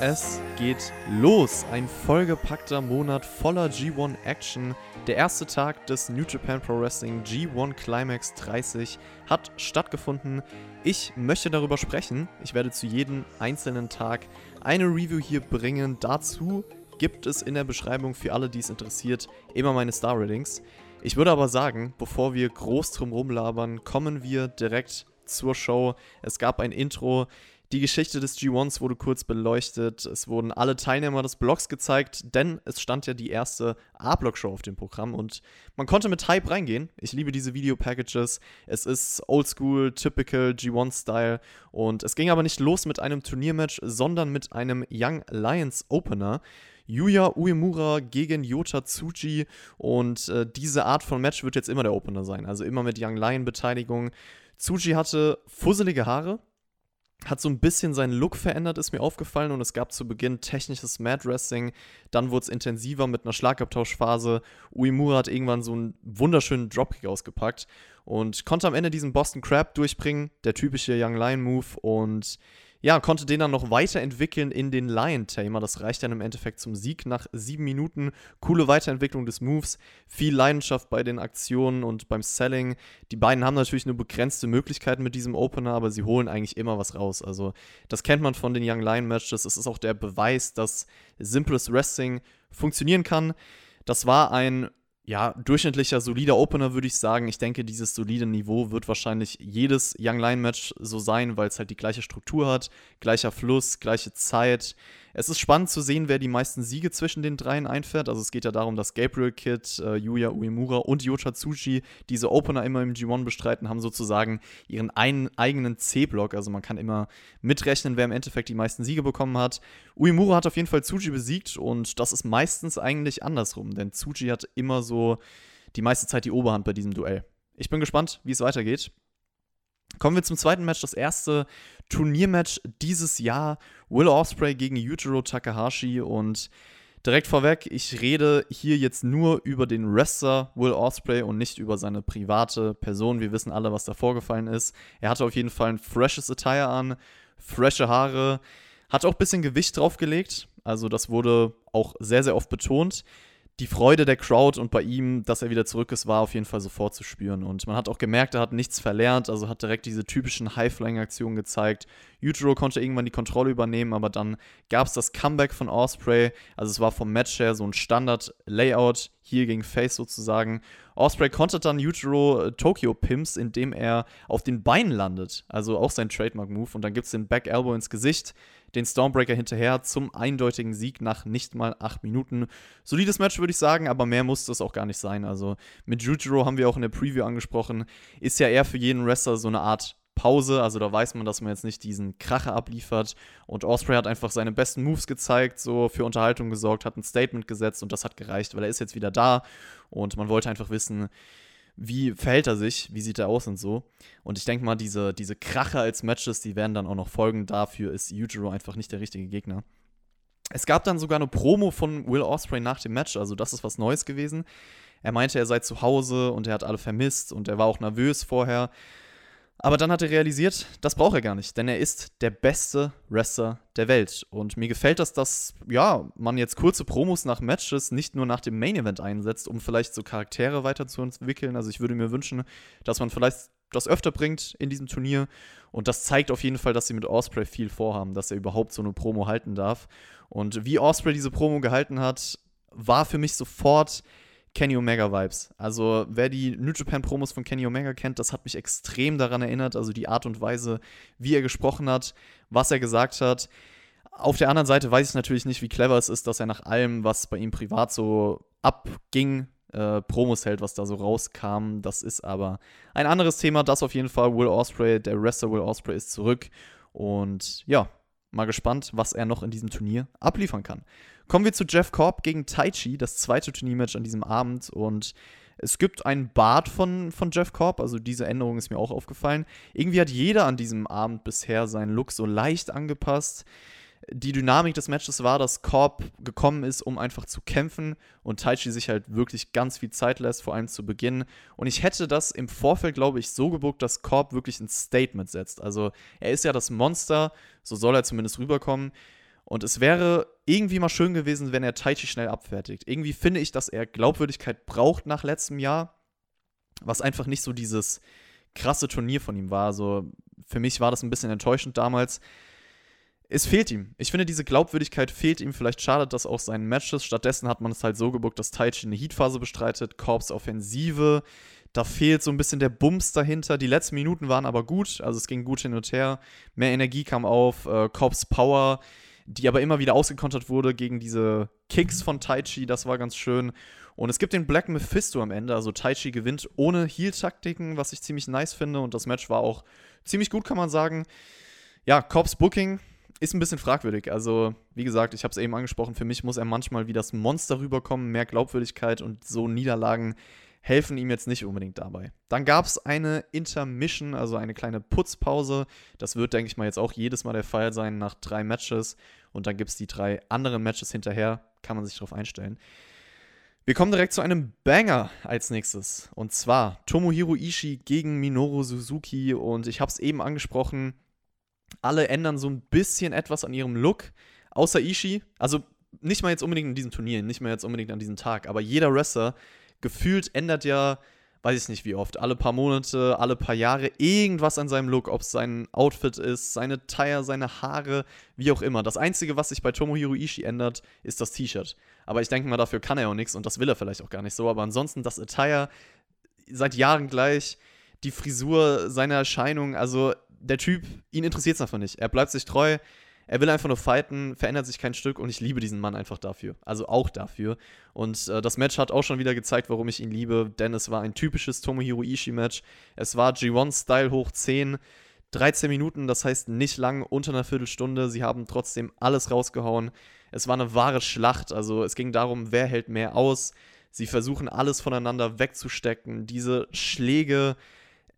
es geht los. Ein vollgepackter Monat voller G1 Action. Der erste Tag des New Japan Pro Wrestling G1 Climax 30 hat stattgefunden. Ich möchte darüber sprechen. Ich werde zu jedem einzelnen Tag eine Review hier bringen. Dazu gibt es in der Beschreibung für alle, die es interessiert, immer meine Star Ratings. Ich würde aber sagen, bevor wir groß drum rumlabern, kommen wir direkt zur Show. Es gab ein Intro. Die Geschichte des G1s wurde kurz beleuchtet. Es wurden alle Teilnehmer des Blocks gezeigt, denn es stand ja die erste A-Block-Show auf dem Programm und man konnte mit Hype reingehen. Ich liebe diese Video-Packages. Es ist oldschool, typical G1-Style und es ging aber nicht los mit einem Turniermatch, sondern mit einem Young Lions Opener. Yuya Uemura gegen Yota Tsuji und äh, diese Art von Match wird jetzt immer der Opener sein, also immer mit Young Lion Beteiligung. Tsuji hatte fusselige Haare, hat so ein bisschen seinen Look verändert, ist mir aufgefallen. Und es gab zu Beginn technisches Mad Wrestling, dann wurde es intensiver mit einer Schlagabtauschphase. Uemura hat irgendwann so einen wunderschönen Dropkick ausgepackt und konnte am Ende diesen Boston Crab durchbringen, der typische Young Lion Move. Und ja, konnte den dann noch weiterentwickeln in den Lion Tamer. Das reicht dann im Endeffekt zum Sieg nach sieben Minuten. Coole Weiterentwicklung des Moves, viel Leidenschaft bei den Aktionen und beim Selling. Die beiden haben natürlich nur begrenzte Möglichkeiten mit diesem Opener, aber sie holen eigentlich immer was raus. Also, das kennt man von den Young Lion Matches. Es ist auch der Beweis, dass simples Wrestling funktionieren kann. Das war ein ja, durchschnittlicher, solider Opener, würde ich sagen. Ich denke, dieses solide Niveau wird wahrscheinlich jedes Young Lion Match so sein, weil es halt die gleiche Struktur hat, gleicher Fluss, gleiche Zeit. Es ist spannend zu sehen, wer die meisten Siege zwischen den dreien einfährt. Also es geht ja darum, dass Gabriel Kid, äh, Yuya Uemura und Yota Tsuchi diese Opener immer im G1 bestreiten, haben sozusagen ihren einen eigenen C-Block. Also man kann immer mitrechnen, wer im Endeffekt die meisten Siege bekommen hat. Uemura hat auf jeden Fall Tsuchi besiegt und das ist meistens eigentlich andersrum, denn Tsuchi hat immer so die meiste Zeit die Oberhand bei diesem Duell. Ich bin gespannt, wie es weitergeht. Kommen wir zum zweiten Match, das erste Turniermatch dieses Jahr. Will Osprey gegen Yujiro Takahashi und direkt vorweg, ich rede hier jetzt nur über den Wrestler Will Osprey und nicht über seine private Person. Wir wissen alle, was da vorgefallen ist. Er hatte auf jeden Fall ein freshes Attire an, frische Haare, hat auch ein bisschen Gewicht draufgelegt. Also das wurde auch sehr, sehr oft betont die Freude der Crowd und bei ihm, dass er wieder zurück ist, war auf jeden Fall sofort zu spüren. Und man hat auch gemerkt, er hat nichts verlernt, also hat direkt diese typischen High-Flying-Aktionen gezeigt. Yujiro konnte irgendwann die Kontrolle übernehmen, aber dann gab es das Comeback von Osprey. Also es war vom Match her so ein Standard-Layout, hier gegen Face sozusagen. Osprey konnte dann Yujiro äh, Tokyo Pimps, indem er auf den Beinen landet. Also auch sein Trademark-Move. Und dann gibt es den Back Elbow ins Gesicht den Stormbreaker hinterher zum eindeutigen Sieg nach nicht mal acht Minuten. Solides Match, würde ich sagen, aber mehr musste es auch gar nicht sein. Also mit Jujiro haben wir auch in der Preview angesprochen, ist ja eher für jeden Wrestler so eine Art Pause, also da weiß man, dass man jetzt nicht diesen Kracher abliefert. Und Osprey hat einfach seine besten Moves gezeigt, so für Unterhaltung gesorgt, hat ein Statement gesetzt und das hat gereicht, weil er ist jetzt wieder da und man wollte einfach wissen, wie verhält er sich, wie sieht er aus und so. Und ich denke mal, diese, diese Krache als Matches, die werden dann auch noch folgen. Dafür ist Yujiro einfach nicht der richtige Gegner. Es gab dann sogar eine Promo von Will Osprey nach dem Match, also das ist was Neues gewesen. Er meinte, er sei zu Hause und er hat alle vermisst und er war auch nervös vorher. Aber dann hat er realisiert, das braucht er gar nicht, denn er ist der beste Wrestler der Welt. Und mir gefällt das, dass ja, man jetzt kurze Promos nach Matches nicht nur nach dem Main Event einsetzt, um vielleicht so Charaktere weiterzuentwickeln. Also ich würde mir wünschen, dass man vielleicht das öfter bringt in diesem Turnier. Und das zeigt auf jeden Fall, dass sie mit Osprey viel vorhaben, dass er überhaupt so eine Promo halten darf. Und wie Osprey diese Promo gehalten hat, war für mich sofort Kenny Omega Vibes. Also, wer die New Japan Promos von Kenny Omega kennt, das hat mich extrem daran erinnert. Also, die Art und Weise, wie er gesprochen hat, was er gesagt hat. Auf der anderen Seite weiß ich natürlich nicht, wie clever es ist, dass er nach allem, was bei ihm privat so abging, äh, Promos hält, was da so rauskam. Das ist aber ein anderes Thema. Das auf jeden Fall. Will Osprey, der Wrestler Will Osprey ist zurück. Und ja, mal gespannt, was er noch in diesem Turnier abliefern kann. Kommen wir zu Jeff Korb gegen Taichi, das zweite Turniermatch an diesem Abend. Und es gibt einen Bart von, von Jeff Korb, also diese Änderung ist mir auch aufgefallen. Irgendwie hat jeder an diesem Abend bisher seinen Look so leicht angepasst die Dynamik des Matches war, dass Korb gekommen ist, um einfach zu kämpfen und Taichi sich halt wirklich ganz viel Zeit lässt, vor allem zu Beginn. Und ich hätte das im Vorfeld, glaube ich, so gebuckt, dass Korb wirklich ein Statement setzt. Also er ist ja das Monster, so soll er zumindest rüberkommen. Und es wäre irgendwie mal schön gewesen, wenn er Taichi schnell abfertigt. Irgendwie finde ich, dass er Glaubwürdigkeit braucht nach letztem Jahr, was einfach nicht so dieses krasse Turnier von ihm war. Also für mich war das ein bisschen enttäuschend damals. Es fehlt ihm. Ich finde, diese Glaubwürdigkeit fehlt ihm. Vielleicht schadet das auch seinen Matches. Stattdessen hat man es halt so gebuckt, dass Taichi eine Heatphase bestreitet, Korps Offensive. Da fehlt so ein bisschen der Bums dahinter. Die letzten Minuten waren aber gut. Also es ging gut hin und her. Mehr Energie kam auf. Äh, Korps Power, die aber immer wieder ausgekontert wurde gegen diese Kicks von Taichi. Das war ganz schön. Und es gibt den Black Mephisto am Ende. Also Taichi gewinnt ohne Heal-Taktiken, was ich ziemlich nice finde. Und das Match war auch ziemlich gut, kann man sagen. Ja, Korps Booking ist ein bisschen fragwürdig. Also, wie gesagt, ich habe es eben angesprochen, für mich muss er manchmal wie das Monster rüberkommen, mehr Glaubwürdigkeit und so Niederlagen helfen ihm jetzt nicht unbedingt dabei. Dann gab es eine Intermission, also eine kleine Putzpause. Das wird, denke ich mal, jetzt auch jedes Mal der Fall sein nach drei Matches. Und dann gibt es die drei anderen Matches hinterher. Kann man sich darauf einstellen. Wir kommen direkt zu einem Banger als nächstes. Und zwar Tomohiro Ishii gegen Minoru Suzuki. Und ich habe es eben angesprochen. Alle ändern so ein bisschen etwas an ihrem Look. Außer Ishii. Also nicht mal jetzt unbedingt in diesem Turnier, nicht mal jetzt unbedingt an diesem Tag. Aber jeder Wrestler gefühlt ändert ja, weiß ich nicht wie oft, alle paar Monate, alle paar Jahre irgendwas an seinem Look, ob es sein Outfit ist, seine Tire, seine Haare, wie auch immer. Das Einzige, was sich bei Tomohiro Ishii ändert, ist das T-Shirt. Aber ich denke mal, dafür kann er auch nichts und das will er vielleicht auch gar nicht so. Aber ansonsten das Attire seit Jahren gleich, die Frisur, seine Erscheinung, also der Typ, ihn interessiert es einfach nicht. Er bleibt sich treu, er will einfach nur fighten, verändert sich kein Stück und ich liebe diesen Mann einfach dafür. Also auch dafür. Und äh, das Match hat auch schon wieder gezeigt, warum ich ihn liebe, denn es war ein typisches Tomohiro Ishii-Match. Es war G1-Style hoch 10. 13 Minuten, das heißt nicht lang, unter einer Viertelstunde. Sie haben trotzdem alles rausgehauen. Es war eine wahre Schlacht. Also es ging darum, wer hält mehr aus. Sie versuchen alles voneinander wegzustecken. Diese Schläge,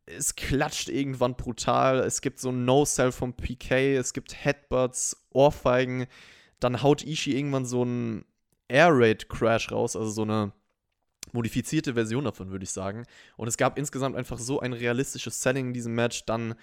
es klatscht irgendwann brutal. Es gibt so ein No-Cell vom PK, es gibt Headbutts, Ohrfeigen. Dann haut Ishii irgendwann so einen Air Raid Crash raus, also so eine modifizierte Version davon, würde ich sagen. Und es gab insgesamt einfach so ein realistisches Selling in diesem Match. Dann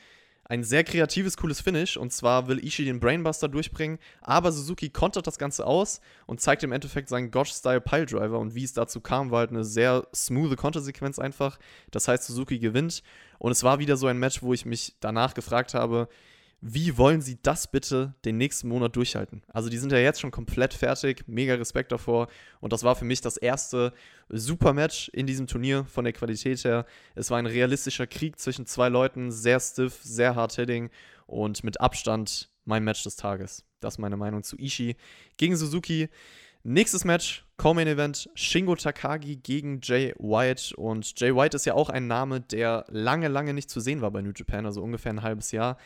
ein sehr kreatives, cooles Finish. Und zwar will Ishii den Brainbuster durchbringen, aber Suzuki kontert das Ganze aus und zeigt im Endeffekt seinen Gotch-Style Piledriver. Und wie es dazu kam, war halt eine sehr smooth Kontersequenz einfach. Das heißt, Suzuki gewinnt. Und es war wieder so ein Match, wo ich mich danach gefragt habe, wie wollen sie das bitte den nächsten Monat durchhalten? Also die sind ja jetzt schon komplett fertig, mega Respekt davor und das war für mich das erste Super-Match in diesem Turnier von der Qualität her. Es war ein realistischer Krieg zwischen zwei Leuten, sehr stiff, sehr hard-hitting und mit Abstand mein Match des Tages. Das ist meine Meinung zu Ishii gegen Suzuki. Nächstes Match, Co-Main Event, Shingo Takagi gegen Jay White. Und Jay White ist ja auch ein Name, der lange, lange nicht zu sehen war bei New Japan, also ungefähr ein halbes Jahr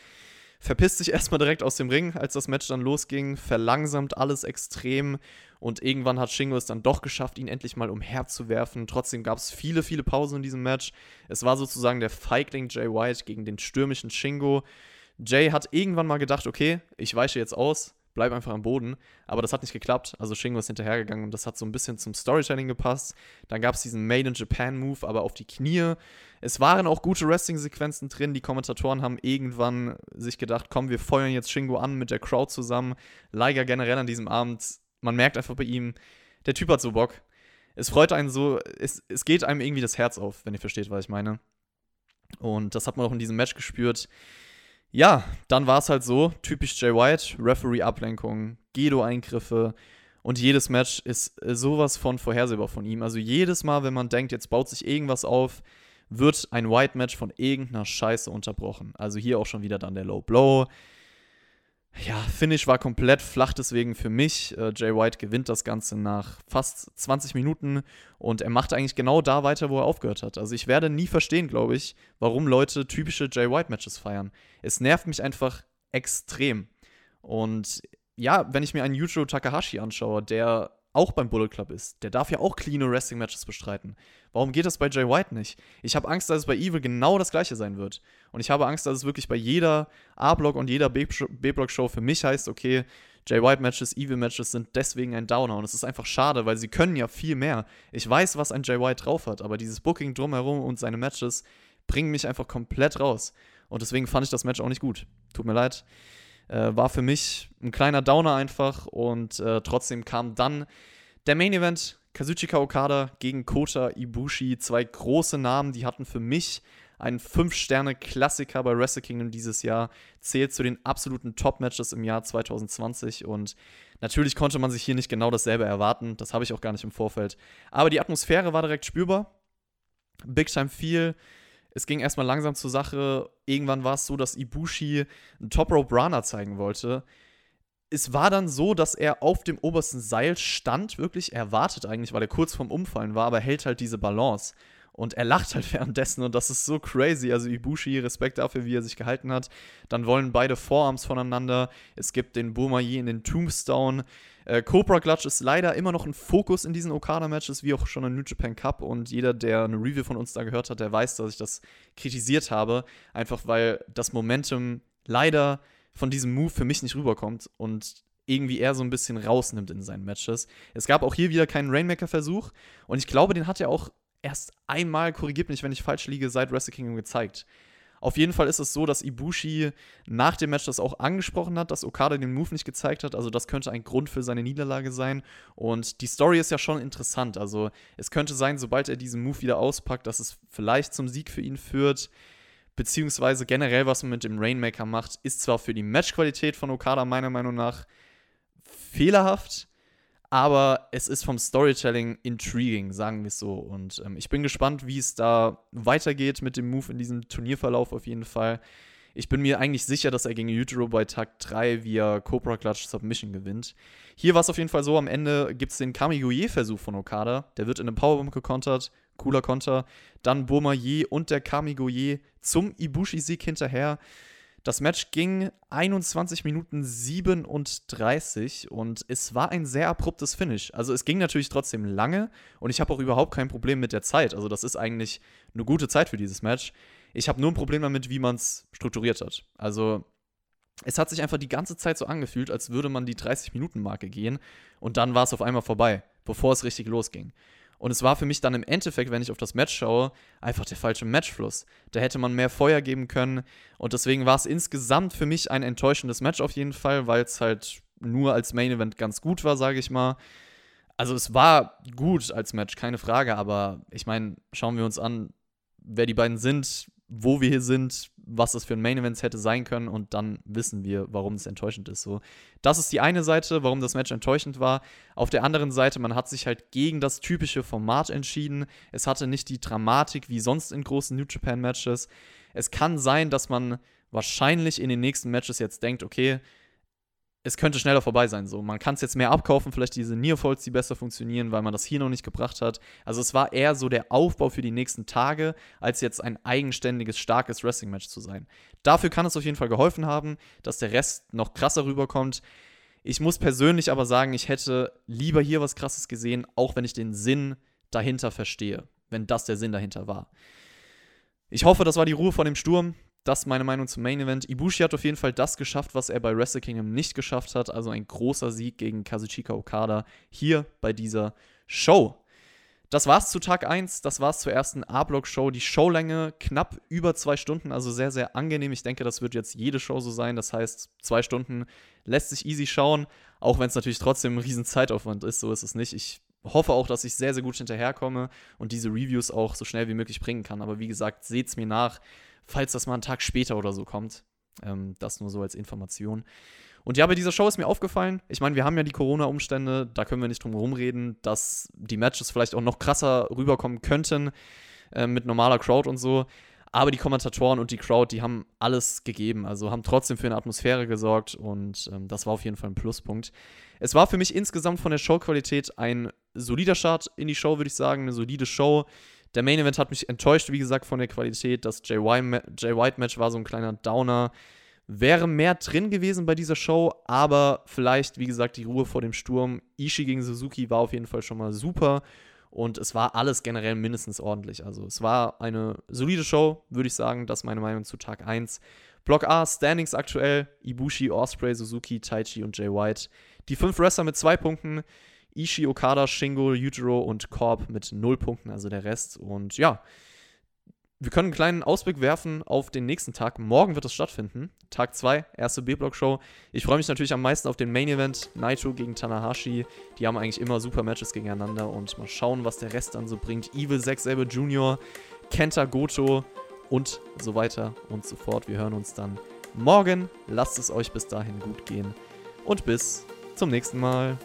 verpisst sich erstmal direkt aus dem Ring, als das Match dann losging, verlangsamt alles extrem und irgendwann hat Shingo es dann doch geschafft, ihn endlich mal umherzuwerfen. Trotzdem gab es viele, viele Pausen in diesem Match. Es war sozusagen der Feigling Jay White gegen den stürmischen Shingo. Jay hat irgendwann mal gedacht, okay, ich weiche jetzt aus, bleib einfach am Boden. Aber das hat nicht geklappt. Also Shingo ist hinterhergegangen und das hat so ein bisschen zum Storytelling gepasst. Dann gab es diesen Made in Japan Move, aber auf die Knie. Es waren auch gute Wrestling-Sequenzen drin. Die Kommentatoren haben irgendwann sich gedacht, komm, wir feuern jetzt Shingo an mit der Crowd zusammen. Liger generell an diesem Abend, man merkt einfach bei ihm, der Typ hat so Bock. Es freut einen so, es, es geht einem irgendwie das Herz auf, wenn ihr versteht, was ich meine. Und das hat man auch in diesem Match gespürt. Ja, dann war es halt so, typisch Jay White, Referee-Ablenkung, Gedo-Eingriffe und jedes Match ist sowas von vorhersehbar von ihm. Also jedes Mal, wenn man denkt, jetzt baut sich irgendwas auf, wird ein White-Match von irgendeiner Scheiße unterbrochen. Also hier auch schon wieder dann der Low Blow. Ja, Finish war komplett flach, deswegen für mich. Äh, Jay White gewinnt das Ganze nach fast 20 Minuten und er macht eigentlich genau da weiter, wo er aufgehört hat. Also ich werde nie verstehen, glaube ich, warum Leute typische Jay White-Matches feiern. Es nervt mich einfach extrem. Und ja, wenn ich mir einen Yujo Takahashi anschaue, der auch beim Bullet Club ist. Der darf ja auch clean Wrestling-Matches bestreiten. Warum geht das bei Jay White nicht? Ich habe Angst, dass es bei Evil genau das gleiche sein wird. Und ich habe Angst, dass es wirklich bei jeder A-Block und jeder B-Block-Show für mich heißt, okay, Jay White-Matches, Evil-Matches sind deswegen ein Downer. Und es ist einfach schade, weil sie können ja viel mehr. Ich weiß, was ein Jay White drauf hat, aber dieses Booking drumherum und seine Matches bringen mich einfach komplett raus. Und deswegen fand ich das Match auch nicht gut. Tut mir leid. Äh, war für mich ein kleiner Downer einfach und äh, trotzdem kam dann der Main Event. Kazuchika Okada gegen Kota Ibushi, zwei große Namen, die hatten für mich ein 5-Sterne-Klassiker bei Wrestle Kingdom dieses Jahr, zählt zu den absoluten Top-Matches im Jahr 2020 und natürlich konnte man sich hier nicht genau dasselbe erwarten, das habe ich auch gar nicht im Vorfeld, aber die Atmosphäre war direkt spürbar, Big Time Feel, es ging erstmal langsam zur Sache. Irgendwann war es so, dass Ibushi einen Top Rope Runner zeigen wollte. Es war dann so, dass er auf dem obersten Seil stand, wirklich erwartet eigentlich, weil er kurz vorm Umfallen war, aber hält halt diese Balance. Und er lacht halt währenddessen und das ist so crazy. Also Ibushi, Respekt dafür, wie er sich gehalten hat. Dann wollen beide Vorarms voneinander. Es gibt den Bomaye in den Tombstone. Äh, Cobra Clutch ist leider immer noch ein Fokus in diesen Okada-Matches, wie auch schon im New Japan Cup. Und jeder, der eine Review von uns da gehört hat, der weiß, dass ich das kritisiert habe. Einfach weil das Momentum leider von diesem Move für mich nicht rüberkommt und irgendwie eher so ein bisschen rausnimmt in seinen Matches. Es gab auch hier wieder keinen Rainmaker-Versuch und ich glaube, den hat er auch erst einmal, korrigiert mich, wenn ich falsch liege, seit Wrestle Kingdom gezeigt. Auf jeden Fall ist es so, dass Ibushi nach dem Match das auch angesprochen hat, dass Okada den Move nicht gezeigt hat. Also das könnte ein Grund für seine Niederlage sein. Und die Story ist ja schon interessant. Also es könnte sein, sobald er diesen Move wieder auspackt, dass es vielleicht zum Sieg für ihn führt. Beziehungsweise generell, was man mit dem Rainmaker macht, ist zwar für die Matchqualität von Okada meiner Meinung nach fehlerhaft, aber es ist vom Storytelling intriguing, sagen wir es so. Und ähm, ich bin gespannt, wie es da weitergeht mit dem Move in diesem Turnierverlauf auf jeden Fall. Ich bin mir eigentlich sicher, dass er gegen Utero bei Tag 3 via Cobra Clutch Submission gewinnt. Hier war es auf jeden Fall so, am Ende gibt es den Kamigoye-Versuch von Okada. Der wird in einem Powerbomb gekontert, cooler Konter. Dann Bourmaye und der Kamigoye zum Ibushi-Sieg hinterher. Das Match ging 21 Minuten 37 und es war ein sehr abruptes Finish. Also es ging natürlich trotzdem lange und ich habe auch überhaupt kein Problem mit der Zeit. Also das ist eigentlich eine gute Zeit für dieses Match. Ich habe nur ein Problem damit, wie man es strukturiert hat. Also es hat sich einfach die ganze Zeit so angefühlt, als würde man die 30-Minuten-Marke gehen und dann war es auf einmal vorbei, bevor es richtig losging. Und es war für mich dann im Endeffekt, wenn ich auf das Match schaue, einfach der falsche Matchfluss. Da hätte man mehr Feuer geben können. Und deswegen war es insgesamt für mich ein enttäuschendes Match auf jeden Fall, weil es halt nur als Main Event ganz gut war, sage ich mal. Also es war gut als Match, keine Frage, aber ich meine, schauen wir uns an, wer die beiden sind, wo wir hier sind, was das für ein Main Event hätte sein können und dann wissen wir, warum es enttäuschend ist. So, das ist die eine Seite, warum das Match enttäuschend war. Auf der anderen Seite, man hat sich halt gegen das typische Format entschieden. Es hatte nicht die Dramatik wie sonst in großen New Japan Matches. Es kann sein, dass man wahrscheinlich in den nächsten Matches jetzt denkt, okay, es könnte schneller vorbei sein. So, man kann es jetzt mehr abkaufen, vielleicht diese Nearfolds, die besser funktionieren, weil man das hier noch nicht gebracht hat. Also es war eher so der Aufbau für die nächsten Tage, als jetzt ein eigenständiges, starkes Wrestling-Match zu sein. Dafür kann es auf jeden Fall geholfen haben, dass der Rest noch krasser rüberkommt. Ich muss persönlich aber sagen, ich hätte lieber hier was Krasses gesehen, auch wenn ich den Sinn dahinter verstehe, wenn das der Sinn dahinter war. Ich hoffe, das war die Ruhe vor dem Sturm. Das ist meine Meinung zum Main Event. Ibushi hat auf jeden Fall das geschafft, was er bei Wrestle Kingdom nicht geschafft hat. Also ein großer Sieg gegen Kazuchika Okada hier bei dieser Show. Das war's zu Tag 1. Das war's zur ersten A-Block-Show. Die Showlänge knapp über zwei Stunden, also sehr, sehr angenehm. Ich denke, das wird jetzt jede Show so sein. Das heißt, zwei Stunden lässt sich easy schauen, auch wenn es natürlich trotzdem ein riesen Zeitaufwand ist. So ist es nicht. Ich hoffe auch, dass ich sehr, sehr gut hinterherkomme und diese Reviews auch so schnell wie möglich bringen kann. Aber wie gesagt, seht's mir nach falls das mal einen Tag später oder so kommt. Ähm, das nur so als Information. Und ja, bei dieser Show ist mir aufgefallen, ich meine, wir haben ja die Corona-Umstände, da können wir nicht drum herum reden, dass die Matches vielleicht auch noch krasser rüberkommen könnten äh, mit normaler Crowd und so. Aber die Kommentatoren und die Crowd, die haben alles gegeben, also haben trotzdem für eine Atmosphäre gesorgt und ähm, das war auf jeden Fall ein Pluspunkt. Es war für mich insgesamt von der Showqualität ein solider Start in die Show, würde ich sagen, eine solide Show. Der Main Event hat mich enttäuscht, wie gesagt, von der Qualität. Das Jay White-Match war so ein kleiner Downer. Wäre mehr drin gewesen bei dieser Show, aber vielleicht, wie gesagt, die Ruhe vor dem Sturm. Ishii gegen Suzuki war auf jeden Fall schon mal super und es war alles generell mindestens ordentlich. Also es war eine solide Show, würde ich sagen. Das ist meine Meinung zu Tag 1. Block A, Standings aktuell: Ibushi, Osprey, Suzuki, Taichi und Jay White. Die fünf Wrestler mit zwei Punkten. Ishii, Okada, Shingo, Yujiro und Korb mit 0 Punkten, also der Rest. Und ja, wir können einen kleinen Ausblick werfen auf den nächsten Tag. Morgen wird es stattfinden. Tag 2, erste B-Block-Show. Ich freue mich natürlich am meisten auf den Main-Event. Naito gegen Tanahashi. Die haben eigentlich immer super Matches gegeneinander. Und mal schauen, was der Rest dann so bringt. Evil Zack Sabre Jr., Kenta Goto und so weiter und so fort. Wir hören uns dann morgen. Lasst es euch bis dahin gut gehen. Und bis zum nächsten Mal.